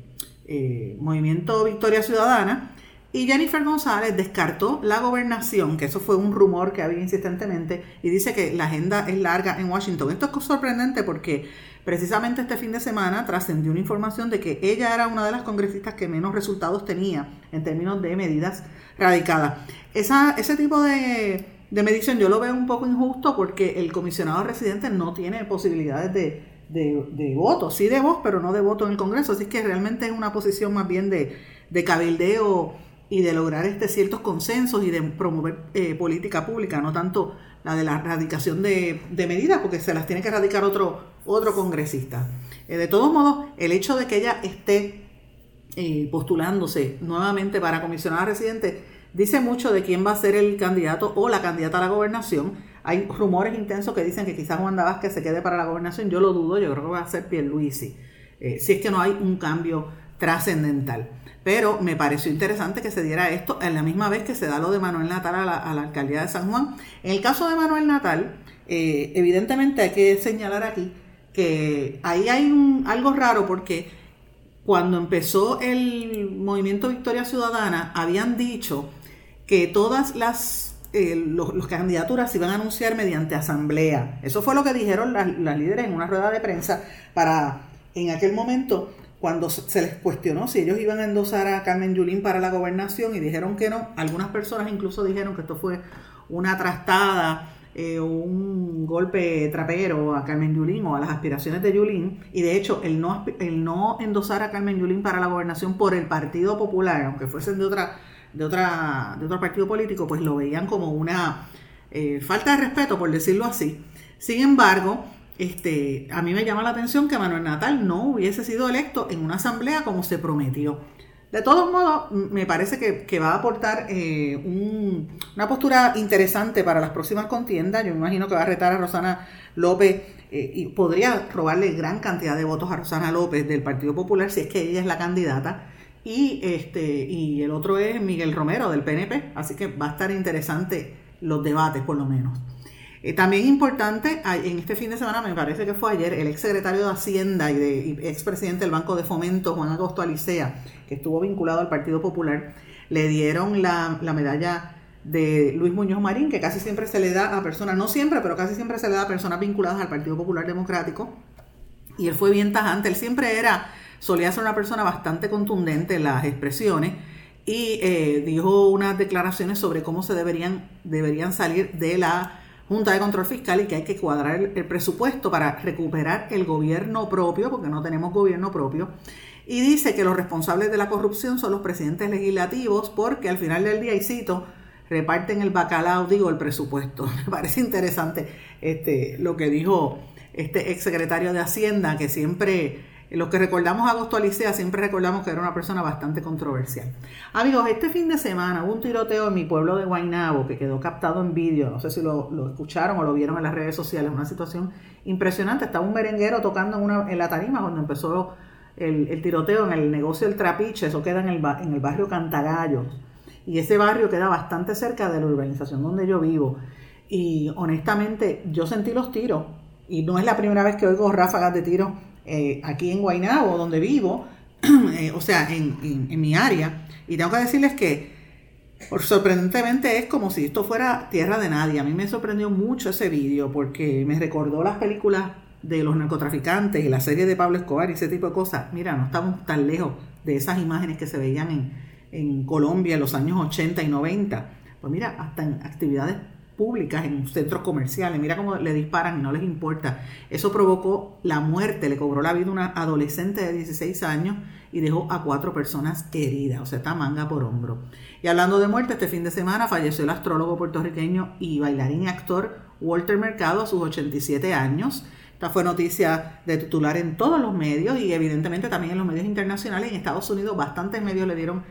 Movimiento Victoria Ciudadana. Y Jennifer González descartó la gobernación, que eso fue un rumor que había insistentemente, y dice que la agenda es larga en Washington. Esto es sorprendente porque precisamente este fin de semana trascendió una información de que ella era una de las congresistas que menos resultados tenía en términos de medidas radicadas. Esa, ese tipo de, medición yo lo veo un poco injusto porque el comisionado residente no tiene posibilidades de, de, voto, sí de voz, pero no de voto en el Congreso. Así que realmente es una posición más bien de, de cabildeo y de lograr este ciertos consensos y de promover eh, política pública, no tanto la de la erradicación de, medidas, porque se las tiene que erradicar otro, otro congresista. Eh, de todos modos, el hecho de que ella esté eh, postulándose nuevamente para comisionada residente dice mucho de quién va a ser el candidato o la candidata a la gobernación. Hay rumores intensos que dicen que quizás Juan Vázquez se quede para la gobernación. Yo lo dudo, yo creo que va a ser Pierluisi, eh, si es que no hay un cambio trascendental. Pero me pareció interesante que se diera esto en la misma vez que se da lo de Manuel Natal a la, alcaldía de San Juan. En el caso de Manuel Natal, eh, evidentemente hay que señalar aquí que ahí hay un, algo raro porque cuando empezó el movimiento Victoria Ciudadana habían dicho que todas las eh, los, candidaturas se iban a anunciar mediante asamblea. Eso fue lo que dijeron las, las líderes en una rueda de prensa para en aquel momento cuando se les cuestionó si ellos iban a endosar a Carmen Yulín para la gobernación y dijeron que no, algunas personas incluso dijeron que esto fue una trastada eh, un golpe trapero a Carmen Yulín o a las aspiraciones de Yulín y de hecho el no, el no endosar a Carmen Yulín para la gobernación por el Partido Popular, aunque fuesen de otra de otra de otro partido político, pues lo veían como una eh, falta de respeto, por decirlo así. Sin embargo, este, a mí me llama la atención que Manuel Natal no hubiese sido electo en una asamblea como se prometió. De todos modos, me parece que, va a aportar eh, una postura interesante para las próximas contiendas. Yo me imagino que va a retar a Rosana López eh, y podría robarle gran cantidad de votos a Rosana López del Partido Popular si es que ella es la candidata. Y, este, y el otro es Miguel Romero del PNP. Así que va a estar interesante los debates, por lo menos. Eh, también importante, en este fin de semana, me parece que fue ayer, el ex secretario de Hacienda y, ex presidente del Banco de Fomento, Juan Agosto Alicea, que estuvo vinculado al Partido Popular, le dieron la, medalla de Luis Muñoz Marín, que casi siempre se le da a personas, no siempre, pero casi siempre se le da a personas vinculadas al Partido Popular Democrático. Y él fue bien tajante, él siempre era, solía ser una persona bastante contundente en las expresiones y eh, dijo unas declaraciones sobre cómo se deberían, deberían salir de la Junta de Control Fiscal y que hay que cuadrar el, presupuesto para recuperar el gobierno propio, porque no tenemos gobierno propio. Y dice que los responsables de la corrupción son los presidentes legislativos, porque al final del día, y cito, reparten el bacalao, digo, el presupuesto. Me parece interesante este, lo que dijo este exsecretario de Hacienda, que siempre los que recordamos a Agosto Alicea siempre recordamos que era una persona bastante controversial. Amigos, este fin de semana hubo un tiroteo en mi pueblo de Guaynabo que quedó captado en vídeo. No sé si lo, escucharon o lo vieron en las redes sociales. Una situación impresionante. Estaba un merenguero tocando en, una, en la tarima cuando empezó el, tiroteo en el negocio del Trapiche. Eso queda en el, en el barrio Cantagallos. Y ese barrio queda bastante cerca de la urbanización donde yo vivo. Y honestamente, yo sentí los tiros. Y no es la primera vez que oigo ráfagas de tiros eh, aquí en Guaynabo, donde vivo, eh, o sea, en, mi área. Y tengo que decirles que, sorprendentemente, es como si esto fuera tierra de nadie. A mí me sorprendió mucho ese vídeo porque me recordó las películas de los narcotraficantes y la serie de Pablo Escobar y ese tipo de cosas. Mira, no estamos tan lejos de esas imágenes que se veían en, en Colombia en los años 80 y 90. Pues mira, hasta en actividades públicas, en centros comerciales. Mira cómo le disparan y no les importa. Eso provocó la muerte, le cobró la vida a una adolescente de 16 años y dejó a cuatro personas heridas, o sea, está manga por hombro. Y hablando de muerte, este fin de semana falleció el astrólogo puertorriqueño y bailarín y actor Walter Mercado a sus 87 años. Esta fue noticia de titular en todos los medios y evidentemente también en los medios internacionales. En Estados Unidos bastantes medios le dieron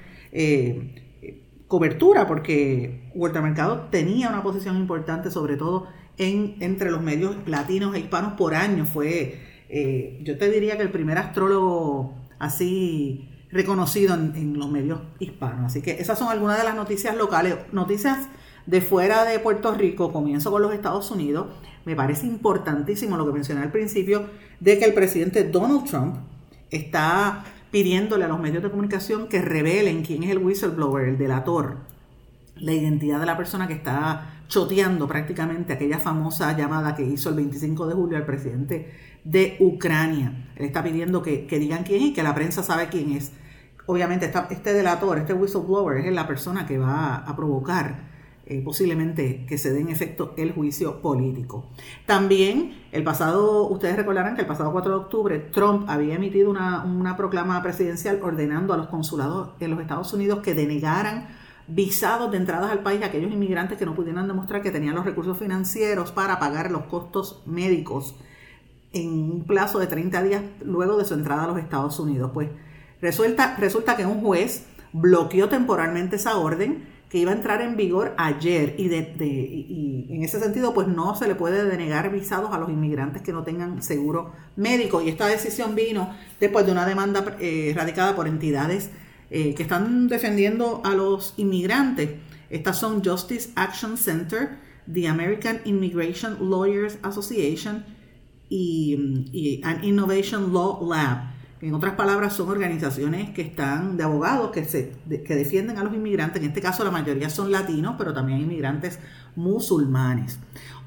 cobertura porque Huerta Mercado tenía una posición importante, sobre todo en, entre los medios latinos e hispanos por año. Fue, eh, yo te diría que el primer astrólogo así reconocido en, los medios hispanos. Así que esas son algunas de las noticias locales. Noticias de fuera de Puerto Rico, comienzo con los Estados Unidos. Me parece importantísimo lo que mencioné al principio, de que el presidente Donald Trump está pidiéndole a los medios de comunicación que revelen quién es el whistleblower, el delator, la identidad de la persona que está choteando prácticamente aquella famosa llamada que hizo el 25 de julio al presidente de Ucrania. Él está pidiendo que, digan quién es y que la prensa sabe quién es. Obviamente este delator, este whistleblower es la persona que va a provocar eh, posiblemente que se dé en efecto el juicio político. También el pasado, ustedes recordarán que el pasado 4 de octubre Trump había emitido una, una proclama presidencial ordenando a los consulados en los Estados Unidos que denegaran visados de entradas al país a aquellos inmigrantes que no pudieran demostrar que tenían los recursos financieros para pagar los costos médicos en un plazo de 30 días luego de su entrada a los Estados Unidos. Pues resulta, resulta que un juez bloqueó temporalmente esa orden que iba a entrar en vigor ayer y, de, en ese sentido pues no se le puede denegar visados a los inmigrantes que no tengan seguro médico y esta decisión vino después de una demanda eh, radicada por entidades eh, que están defendiendo a los inmigrantes. Estas son Justice Action Center, the American Immigration Lawyers Association y, y An Innovation Law Lab. En otras palabras, son organizaciones que están de abogados que, se, que defienden a los inmigrantes. En este caso, la mayoría son latinos, pero también hay inmigrantes musulmanes.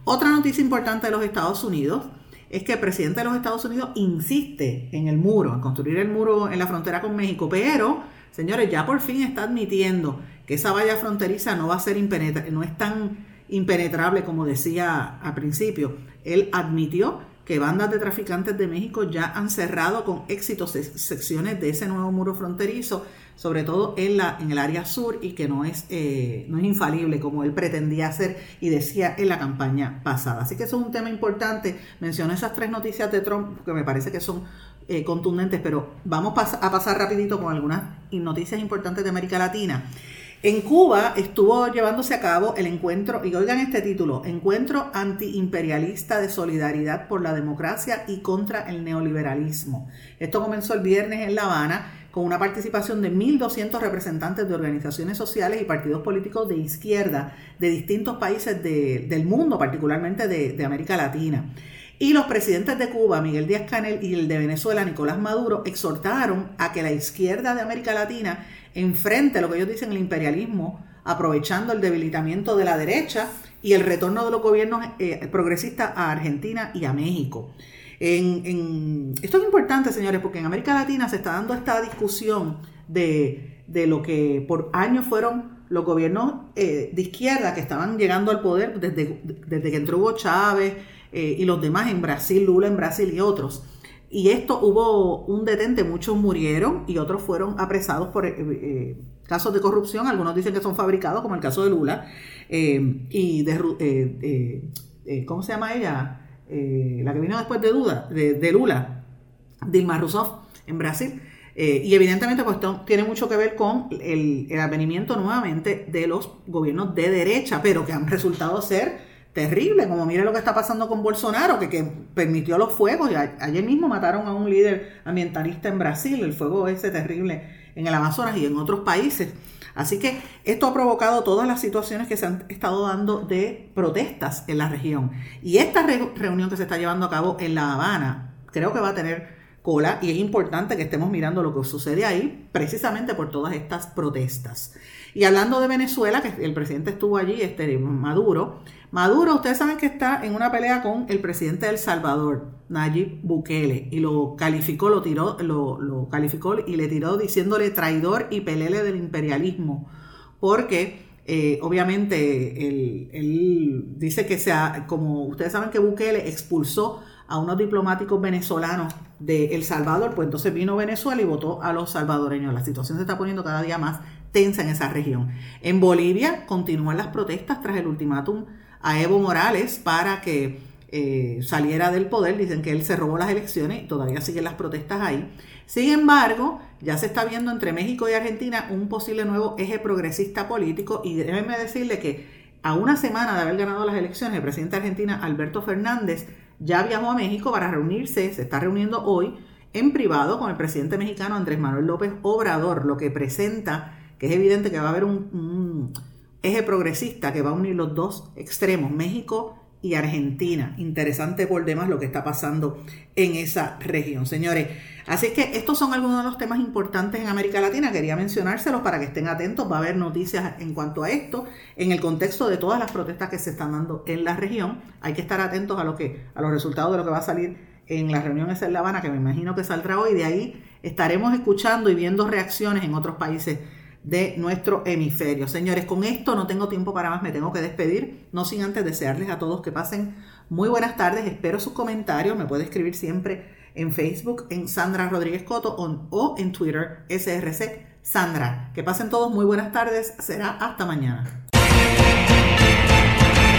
Otra noticia importante de los Estados Unidos es que el presidente de los Estados Unidos insiste en el muro, en construir el muro en la frontera con México, pero, señores, ya por fin está admitiendo que esa valla fronteriza no va a ser impenetrable, no es tan impenetrable como decía al principio. Él admitió que bandas de traficantes de México ya han cerrado con éxito secciones de ese nuevo muro fronterizo, sobre todo en, la, en el área sur, y que no es, eh, no es infalible como él pretendía hacer y decía en la campaña pasada. Así que eso es un tema importante. Menciono esas tres noticias de Trump que me parece que son eh, contundentes, pero vamos a pasar rapidito con algunas noticias importantes de América Latina. En Cuba estuvo llevándose a cabo el encuentro, y oigan este título, Encuentro Antiimperialista de Solidaridad por la Democracia y contra el Neoliberalismo. Esto comenzó el viernes en La Habana con una participación de 1.200 representantes de organizaciones sociales y partidos políticos de izquierda de distintos países del mundo, particularmente de, de América Latina. Y los presidentes de Cuba, Miguel Díaz Canel, y el de Venezuela, Nicolás Maduro, exhortaron a que la izquierda de América Latina enfrente lo que ellos dicen el imperialismo, aprovechando el debilitamiento de la derecha y el retorno de los gobiernos eh, progresistas a Argentina y a México. esto es importante, señores, porque en América Latina se está dando esta discusión de, lo que por años fueron los gobiernos eh, de izquierda que estaban llegando al poder desde, desde que entró Hugo Chávez eh, y los demás en Brasil, Lula en Brasil y otros. Y esto hubo un detente, muchos murieron y otros fueron apresados por eh, eh, casos de corrupción. Algunos dicen que son fabricados, como el caso de Lula. Eh, y de, ¿cómo se llama ella? la que vino después de, Duda, de, Lula, Dilma Rousseff, en Brasil. y evidentemente pues tiene mucho que ver con el, el advenimiento nuevamente de los gobiernos de derecha, pero que han resultado ser terrible, como mire lo que está pasando con Bolsonaro, que, permitió los fuegos. Y ayer mismo mataron a un líder ambientalista en Brasil, el fuego ese terrible en el Amazonas y en otros países. Así que esto ha provocado todas las situaciones que se han estado dando de protestas en la región. Y esta reunión que se está llevando a cabo en La Habana, creo que va a tener cola y es importante que estemos mirando lo que sucede ahí precisamente por todas estas protestas. Y hablando de Venezuela, que el presidente estuvo allí, este Maduro, Maduro, ustedes saben que está en una pelea con el presidente del Salvador, Nayib Bukele, y lo calificó, lo tiró, lo, calificó y le tiró diciéndole traidor y pelele del imperialismo, porque eh, obviamente él, dice que sea, como ustedes saben que Bukele expulsó a unos diplomáticos venezolanos de El Salvador, pues entonces vino Venezuela y votó a los salvadoreños. La situación se está poniendo cada día más tensa en esa región. En Bolivia continúan las protestas tras el ultimátum a Evo Morales para que eh, saliera del poder. Dicen que él se robó las elecciones y todavía siguen las protestas ahí. Sin embargo, ya se está viendo entre México y Argentina un posible nuevo eje progresista político y déjenme decirle que a una semana de haber ganado las elecciones, el presidente de Argentina, Alberto Fernández, ya viajó a México para reunirse, se está reuniendo hoy en privado con el presidente mexicano Andrés Manuel López Obrador, lo que presenta que es evidente que va a haber un, eje progresista que va a unir los dos extremos, México y Argentina. Interesante por demás lo que está pasando en esa región, señores. Así que estos son algunos de los temas importantes en América Latina. Quería mencionárselos para que estén atentos. Va a haber noticias en cuanto a esto en el contexto de todas las protestas que se están dando en la región. Hay que estar atentos a lo que a los resultados de lo que va a salir en la reunión en La Habana, que me imagino que saldrá hoy. De ahí estaremos escuchando y viendo reacciones en otros países de nuestro hemisferio. Señores, con esto no tengo tiempo para más, me tengo que despedir, no sin antes desearles a todos que pasen muy buenas tardes, espero sus comentarios, me puede escribir siempre en Facebook en Sandra Rodríguez Coto o, en Twitter SRC Sandra. Que pasen todos muy buenas tardes, será hasta mañana.